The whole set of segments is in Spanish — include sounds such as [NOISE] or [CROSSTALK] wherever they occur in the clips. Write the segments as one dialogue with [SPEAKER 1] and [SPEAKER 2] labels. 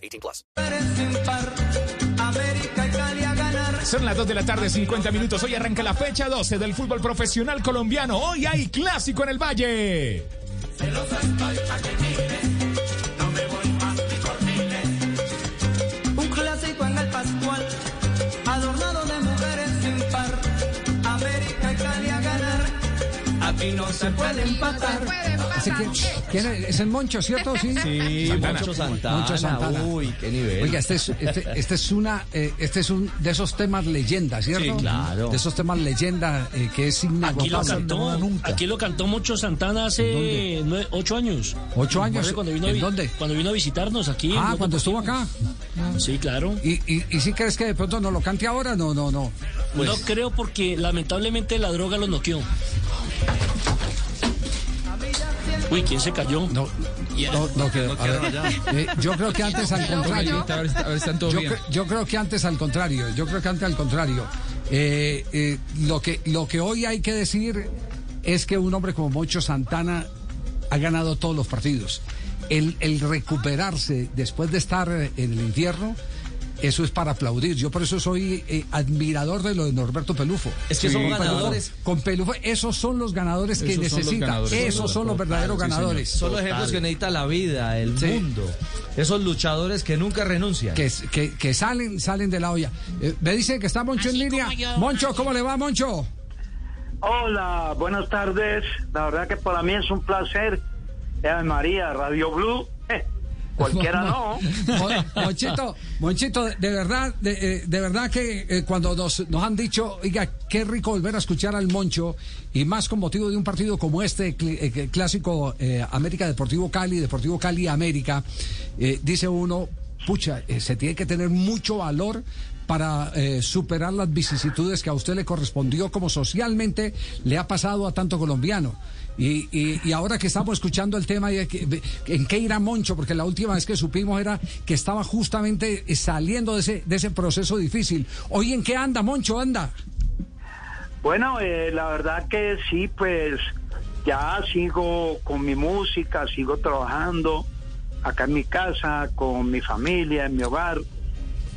[SPEAKER 1] 18 plus.
[SPEAKER 2] Son las 2 de la tarde, 50 minutos. Hoy arranca la fecha 12 del fútbol profesional colombiano. Hoy hay clásico en el Valle.
[SPEAKER 3] Aquí no se puede empatar.
[SPEAKER 4] ¿Ese quién- quién es? ¿Es el Moncho, cierto? Sí.
[SPEAKER 5] Sí, Moncho Santana.
[SPEAKER 4] Moncho Santana.
[SPEAKER 5] Uy, qué nivel.
[SPEAKER 4] Oiga, este es, este, este es una, eh, este es un de esos temas leyenda, ¿cierto?
[SPEAKER 5] Sí, claro.
[SPEAKER 4] De esos temas leyenda eh, que es
[SPEAKER 6] Aquí lo
[SPEAKER 4] inagotable.
[SPEAKER 6] cantó, aquí lo cantó mucho Santana hace nueve- ocho años.
[SPEAKER 4] Ocho años.
[SPEAKER 6] Cuando vino, a
[SPEAKER 4] ¿En dónde?
[SPEAKER 6] Cuando vino a visitarnos aquí.
[SPEAKER 4] Ah, cuando estuvo acá.
[SPEAKER 6] Sí, claro.
[SPEAKER 4] ¿Y, y, y si crees que de pronto no lo cante ahora? No, no, no.
[SPEAKER 6] no creo porque lamentablemente la droga lo noqueó. Uy, ¿quién se cayó?
[SPEAKER 4] No, no, no ver, eh, yo creo que [LAUGHS] antes al contrario.
[SPEAKER 2] A ver, a ver, están todos
[SPEAKER 4] Yo,
[SPEAKER 2] bien.
[SPEAKER 4] cre- yo creo que antes al contrario, yo creo que antes al contrario. Eh, eh, lo, que, lo que hoy hay que decir es que un hombre como Moncho Santana ha ganado todos los partidos. El, el recuperarse después de estar en el infierno, eso es para aplaudir. Yo por eso soy eh, admirador de lo de Norberto Pelufo.
[SPEAKER 5] Es que son ganadores.
[SPEAKER 4] Con Pelufo, esos son los ganadores que
[SPEAKER 2] Esos son los
[SPEAKER 4] necesita.
[SPEAKER 2] ganadores.
[SPEAKER 4] Esos son los verdaderos
[SPEAKER 2] Total, sí, señor.
[SPEAKER 4] ganadores.
[SPEAKER 5] Son los ejemplos que necesita la vida, el
[SPEAKER 4] Sí.
[SPEAKER 5] mundo. Esos luchadores que nunca renuncian.
[SPEAKER 4] que, que, que salen, salen de la olla. Eh, me dicen que está Moncho en línea. Moncho, ¿cómo le va, Moncho?
[SPEAKER 7] Hola, buenas tardes. La verdad que para mí es un placer. Eh, María, Radio Blue. Cualquiera no. [LAUGHS]
[SPEAKER 4] Mon- Monchito, Monchito, de, verdad, de, eh, de verdad que eh, cuando nos, nos han dicho, oiga, qué rico volver a escuchar al Moncho, y más con motivo de un partido como este, eh, clásico eh, América Deportivo Cali, Deportivo Cali América, dice uno, pucha, se tiene que tener mucho valor para eh, superar las vicisitudes que a usted le correspondió, como socialmente le ha pasado a tanto colombiano. Y, y- ahora que estamos escuchando el tema, ¿en qué irá Moncho? Porque la última vez que supimos era que estaba justamente eh, saliendo de ese, de ese proceso difícil. Hoy, ¿en qué anda, Moncho? Anda.
[SPEAKER 7] Bueno, eh, la verdad que sí, pues ya sigo con mi música, sigo trabajando acá en mi casa, con mi familia, en mi hogar.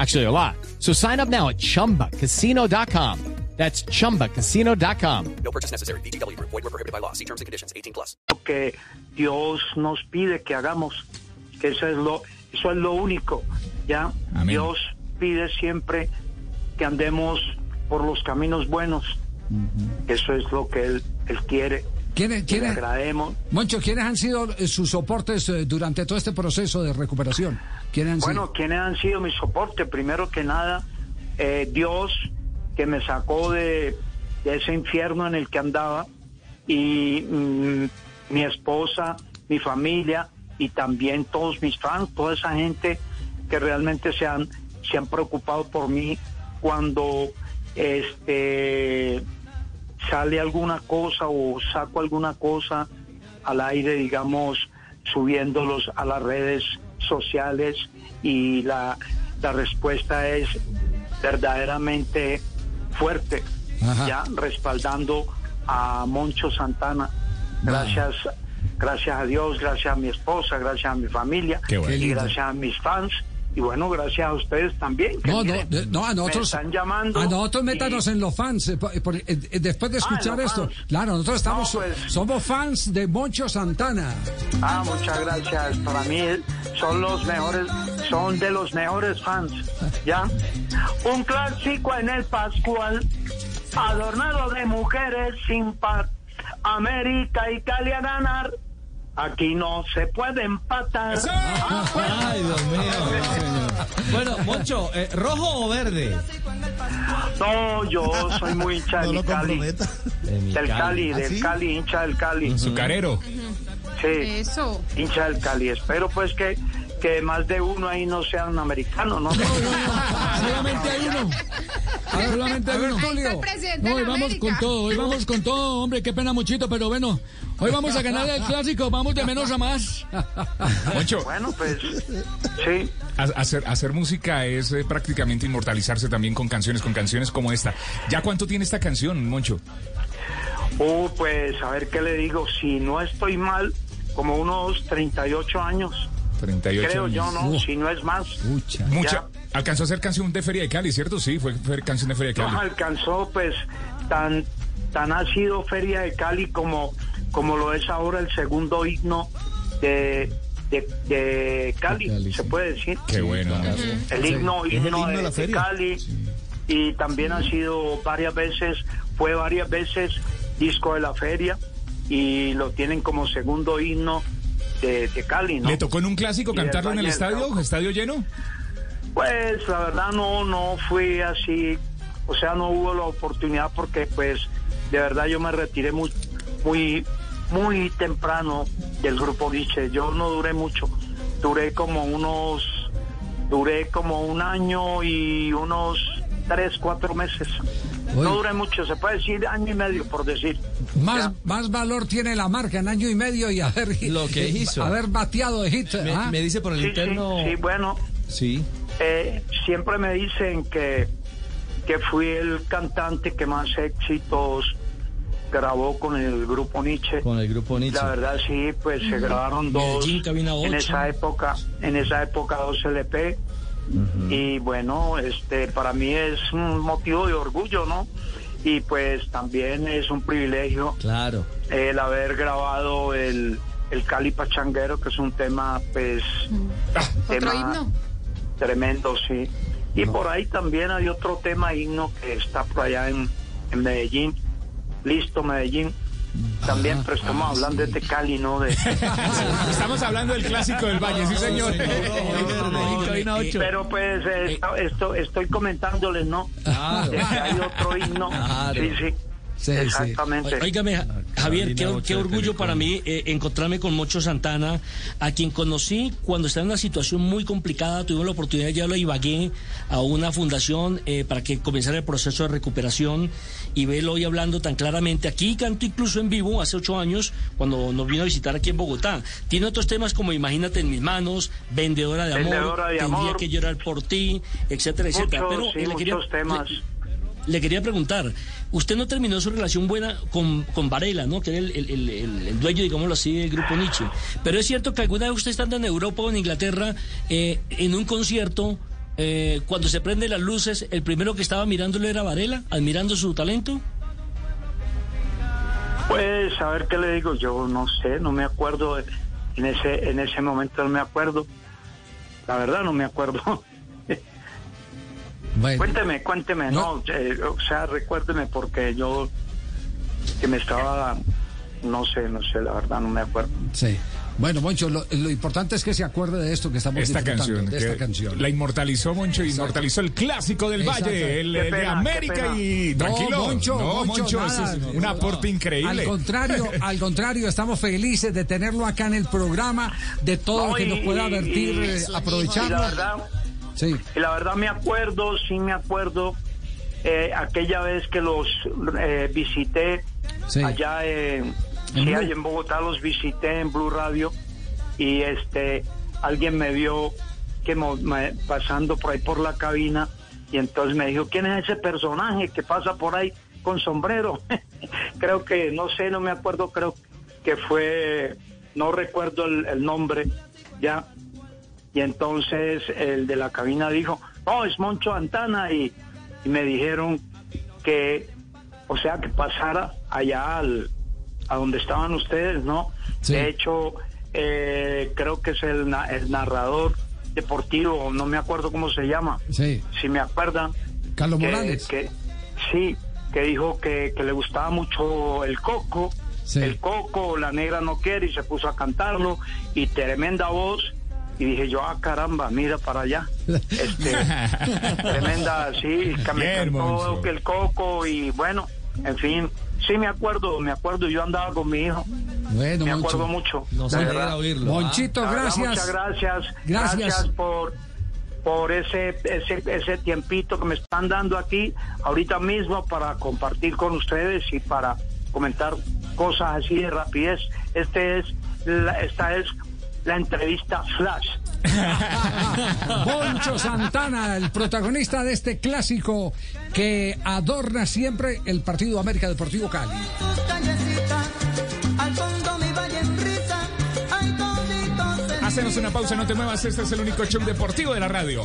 [SPEAKER 8] Actually, a lot. So sign up now at chumbacasino.com. That's chumbacasino.com.
[SPEAKER 1] No purchase necessary. BGW. Void were prohibited by law. See terms and conditions. 18 plus.
[SPEAKER 7] que Dios nos pide que hagamos, que eso es lo, eso es lo único, ¿ya?
[SPEAKER 2] Amén.
[SPEAKER 7] Dios pide siempre que andemos por los caminos buenos, eso es lo que Él, él quiere,
[SPEAKER 4] ¿Quiénes, quiénes-
[SPEAKER 7] agrademos.
[SPEAKER 4] Moncho, ¿quiénes han sido sus soportes eh, durante todo este proceso de recuperación? ¿Quiénes han
[SPEAKER 7] Bueno,
[SPEAKER 4] sido?
[SPEAKER 7] ¿quiénes han sido mi soporte? Primero que nada, eh, Dios que me sacó de, de ese infierno en el que andaba y mm, mi esposa, mi familia y también todos mis fans, toda esa gente que realmente se han, se han preocupado por mí cuando este sale alguna cosa o saco alguna cosa al aire, digamos, subiéndolos a las redes sociales y la, la respuesta es verdaderamente fuerte,
[SPEAKER 4] Ajá.
[SPEAKER 7] ya respaldando a Moncho Santana. Gracias, gracias a Dios, gracias a mi esposa, gracias a mi familia y gracias a mis fans y bueno, gracias a ustedes también. que
[SPEAKER 4] No, no,
[SPEAKER 7] miren,
[SPEAKER 4] no, a nosotros.
[SPEAKER 7] Me están llamando.
[SPEAKER 4] A nosotros
[SPEAKER 7] y-
[SPEAKER 4] métanos en los fans. eh, por- por- eh, eh, después de
[SPEAKER 7] Ah,
[SPEAKER 4] escuchar esto.
[SPEAKER 7] fans.
[SPEAKER 4] Claro, nosotros estamos.
[SPEAKER 7] No, pues.
[SPEAKER 4] Somos fans de Moncho Santana.
[SPEAKER 7] Ah, muchas gracias. Para mí son los mejores, son de los mejores fans. ¿Ya? Un clásico en el Pascual, adornado de mujeres sin par. América y Cali a ganar. Aquí no se puede empatar. [LAUGHS]
[SPEAKER 5] Ay, Dios mío. Bueno, Moncho, eh, ¿rojo o verde?
[SPEAKER 7] No, yo soy muy hincha
[SPEAKER 9] No
[SPEAKER 7] del
[SPEAKER 9] lo
[SPEAKER 7] Cali.
[SPEAKER 9] comprometa.
[SPEAKER 5] De mi
[SPEAKER 7] Del Cali,
[SPEAKER 9] ¿Ah,
[SPEAKER 7] del
[SPEAKER 9] sí?
[SPEAKER 7] Cali, hincha del Cali.
[SPEAKER 2] Azucarero.
[SPEAKER 7] Sí,
[SPEAKER 10] Eso.
[SPEAKER 7] hincha del Cali. Espero pues que, que más de uno ahí no sean americanos, ¿no? [LAUGHS]
[SPEAKER 11] Solamente hay uno. Solamente hay uno. No, hoy vamos
[SPEAKER 10] América.
[SPEAKER 11] con todo, hoy vamos con todo, hombre, qué pena muchito, pero bueno, hoy vamos a ganar el clásico, vamos de menos a más.
[SPEAKER 2] Moncho,
[SPEAKER 7] Bueno, pues sí.
[SPEAKER 2] ha- hacer, hacer música es eh, prácticamente inmortalizarse también con canciones, con canciones como esta. ¿Ya cuánto tiene esta canción, Moncho?
[SPEAKER 7] Uh, pues a ver qué le digo, si no estoy mal, como unos 38 años,
[SPEAKER 2] 38
[SPEAKER 7] creo
[SPEAKER 2] años.
[SPEAKER 7] yo, ¿no? Si no es más.
[SPEAKER 4] Pucha.
[SPEAKER 2] Mucha. Alcanzó a ser canción de Feria de Cali, ¿cierto? Sí, fue, fue canción de Feria de
[SPEAKER 7] No
[SPEAKER 2] Cali.
[SPEAKER 7] alcanzó, pues, tan, tan ha sido Feria de Cali como, como lo es ahora el segundo himno de, de, de Cali,
[SPEAKER 11] Cali,
[SPEAKER 7] se
[SPEAKER 11] sí.
[SPEAKER 7] puede decir.
[SPEAKER 2] Qué bueno. ¿no?
[SPEAKER 7] El himno, himno
[SPEAKER 9] himno de
[SPEAKER 7] de,
[SPEAKER 9] la
[SPEAKER 7] de
[SPEAKER 9] feria.
[SPEAKER 7] Cali y también ha sido varias veces, fue varias veces disco de la feria y lo tienen como segundo himno de, de Cali, ¿no?
[SPEAKER 2] ¿Le tocó en un clásico cantarlo en el estadio? ¿Estadio lleno?
[SPEAKER 7] Pues la verdad no, no fui así, o sea, no hubo la oportunidad porque pues de verdad yo me retiré muy, muy, muy temprano del grupo Nietzsche. Yo no duré mucho, duré como unos, duré como un año y unos tres, cuatro meses.
[SPEAKER 4] Oye.
[SPEAKER 7] No duré mucho, se puede decir año y medio por decir.
[SPEAKER 4] Más,
[SPEAKER 7] Ya.
[SPEAKER 4] más valor tiene la marca en año y medio y haber,
[SPEAKER 5] Lo que hizo.
[SPEAKER 4] haber bateado de hit.
[SPEAKER 5] Me,
[SPEAKER 4] ¿ah?
[SPEAKER 5] me dice por el
[SPEAKER 7] Sí,
[SPEAKER 5] interno.
[SPEAKER 7] sí, bueno,
[SPEAKER 5] Sí.
[SPEAKER 7] Eh, siempre me dicen que, que fui el cantante que más éxitos grabó con el grupo Nietzsche.
[SPEAKER 5] Con el grupo Nietzsche.
[SPEAKER 7] La verdad sí, pues se grabaron dos
[SPEAKER 6] Medellín, cabina
[SPEAKER 7] en esa época, en esa época dos LP. Y bueno, este para mí es un motivo de orgullo, ¿no? Y pues también es un privilegio
[SPEAKER 5] Claro.
[SPEAKER 7] el haber grabado el, el Cali Pachanguero, que es un tema pues
[SPEAKER 10] Otro
[SPEAKER 7] tema
[SPEAKER 10] himno.
[SPEAKER 7] Tremendo, sí. Y por ahí también hay otro tema himno que está por allá en, en Medellín. Listo, Medellín. También, pero estamos hablando de Cali, ¿no? De,
[SPEAKER 2] Estamos hablando del clásico del Valle, sí, señor.
[SPEAKER 7] pero pues eh, esto, esto- estoy comentándoles, ¿no?
[SPEAKER 5] Claro.
[SPEAKER 7] De que hay otro himno.
[SPEAKER 5] Claro.
[SPEAKER 7] Sí, sí.
[SPEAKER 4] Sí, sí.
[SPEAKER 7] Exactamente.
[SPEAKER 6] Óigame, Ja- Javier, qué, orgullo para mí eh, encontrarme con Mocho Santana, a quien conocí cuando estaba en una situación muy complicada. Tuvimos la oportunidad de llevarlo a Ibagué, a una fundación, eh, para que comenzara el proceso de recuperación y verlo hoy hablando tan claramente. Aquí canto incluso en vivo hace ocho años, cuando nos vino a visitar aquí en Bogotá. Tiene otros temas como Imagínate en mis manos, Vendedora de Amor,
[SPEAKER 7] de
[SPEAKER 6] Tendría
[SPEAKER 7] Amor.
[SPEAKER 6] que llorar por ti, etcétera, etcétera.
[SPEAKER 7] Muchos,
[SPEAKER 6] Pero
[SPEAKER 7] sí,
[SPEAKER 6] le quería-
[SPEAKER 7] muchos temas.
[SPEAKER 6] le- le quería preguntar, usted no terminó su relación buena con, con Varela, ¿no? Que era el, el- el- el- dueño, digámoslo así, del grupo Nietzsche. Pero es cierto que alguna vez usted estando en Europa o en Inglaterra, eh, en un concierto, eh, cuando se prenden las luces, el primero que estaba mirándolo era Varela, admirando su talento.
[SPEAKER 7] Pues, a ver qué le digo, yo no sé, no me acuerdo, en ese, en ese momento no me acuerdo. La verdad no me acuerdo. [LAUGHS]
[SPEAKER 4] Bueno,
[SPEAKER 7] Cuénteme, cuénteme, no, eh, o sea, recuérdeme porque yo que me estaba, no sé, no sé, la verdad no me acuerdo.
[SPEAKER 4] sí. Bueno, Moncho, lo, lo importante es que se acuerde de esto que estamos
[SPEAKER 2] Esta
[SPEAKER 4] disfrutando,
[SPEAKER 2] canción,
[SPEAKER 4] de esta canción.
[SPEAKER 2] la inmortalizó Moncho, inmortalizó el clásico del
[SPEAKER 4] Exacto.
[SPEAKER 2] Valle, el de América y
[SPEAKER 4] No,
[SPEAKER 2] tranquilo.
[SPEAKER 4] Moncho,
[SPEAKER 2] no,
[SPEAKER 4] Moncho,
[SPEAKER 2] Moncho, ese
[SPEAKER 4] nada.
[SPEAKER 2] es un aporte
[SPEAKER 4] Al
[SPEAKER 2] increíble.
[SPEAKER 4] contrario, [LAUGHS] al contrario, estamos felices de tenerlo acá en el programa, de todo lo que
[SPEAKER 7] y-
[SPEAKER 4] nos pueda
[SPEAKER 7] y-
[SPEAKER 4] vertir,
[SPEAKER 7] y-
[SPEAKER 4] eh, aprovecharlo. Sí.
[SPEAKER 7] y la verdad me acuerdo, sí me acuerdo, eh, aquella vez que los eh, visité
[SPEAKER 4] Sí.
[SPEAKER 7] allá en,
[SPEAKER 4] En
[SPEAKER 7] sí, allá en Bogotá, los visité en Blue Radio y este alguien me vio que me- pasando por ahí por la cabina y entonces me dijo, ¿quién es ese personaje que pasa por ahí con sombrero? [LAUGHS] creo que, no sé, no me acuerdo, creo que fue, no recuerdo el, el nombre ya, y entonces el de la cabina dijo, no, es Moncho Antana y, y me dijeron que, o sea, que pasara allá al, a donde estaban ustedes, ¿no?
[SPEAKER 4] Sí.
[SPEAKER 7] De hecho, eh, creo que es el, el narrador deportivo, no me acuerdo cómo se llama,
[SPEAKER 4] Sí.
[SPEAKER 7] si me acuerdan.
[SPEAKER 4] Carlos
[SPEAKER 7] que-
[SPEAKER 4] Morales.
[SPEAKER 7] que- sí, que dijo que, que le gustaba mucho el coco,
[SPEAKER 4] Sí.
[SPEAKER 7] el coco, la negra no quiere y se puso a cantarlo y tremenda voz. Y dije yo, ah, caramba, mira para allá. Este, [LAUGHS] tremenda, sí, que me cantó el coco y bueno, en fin, sí me acuerdo, me acuerdo, yo andaba con mi hijo,
[SPEAKER 4] Bueno,
[SPEAKER 7] me
[SPEAKER 4] Moncho.
[SPEAKER 7] acuerdo mucho.
[SPEAKER 5] Nos alegra oírlo. ¿ah?
[SPEAKER 4] Monchito,
[SPEAKER 7] verdad,
[SPEAKER 4] gracias.
[SPEAKER 7] Muchas gracias.
[SPEAKER 4] Gracias.
[SPEAKER 7] Gracias por por ese, ese ese tiempito que me están dando aquí ahorita mismo para compartir con ustedes y para comentar cosas así de rapidez. Este es la- esta es la entrevista flash. [LAUGHS]
[SPEAKER 4] Poncho Santana, el protagonista de este clásico que adorna siempre el partido América Deportivo Cali.
[SPEAKER 2] Hacenos una pausa, no te muevas. Este es el único show deportivo de la radio.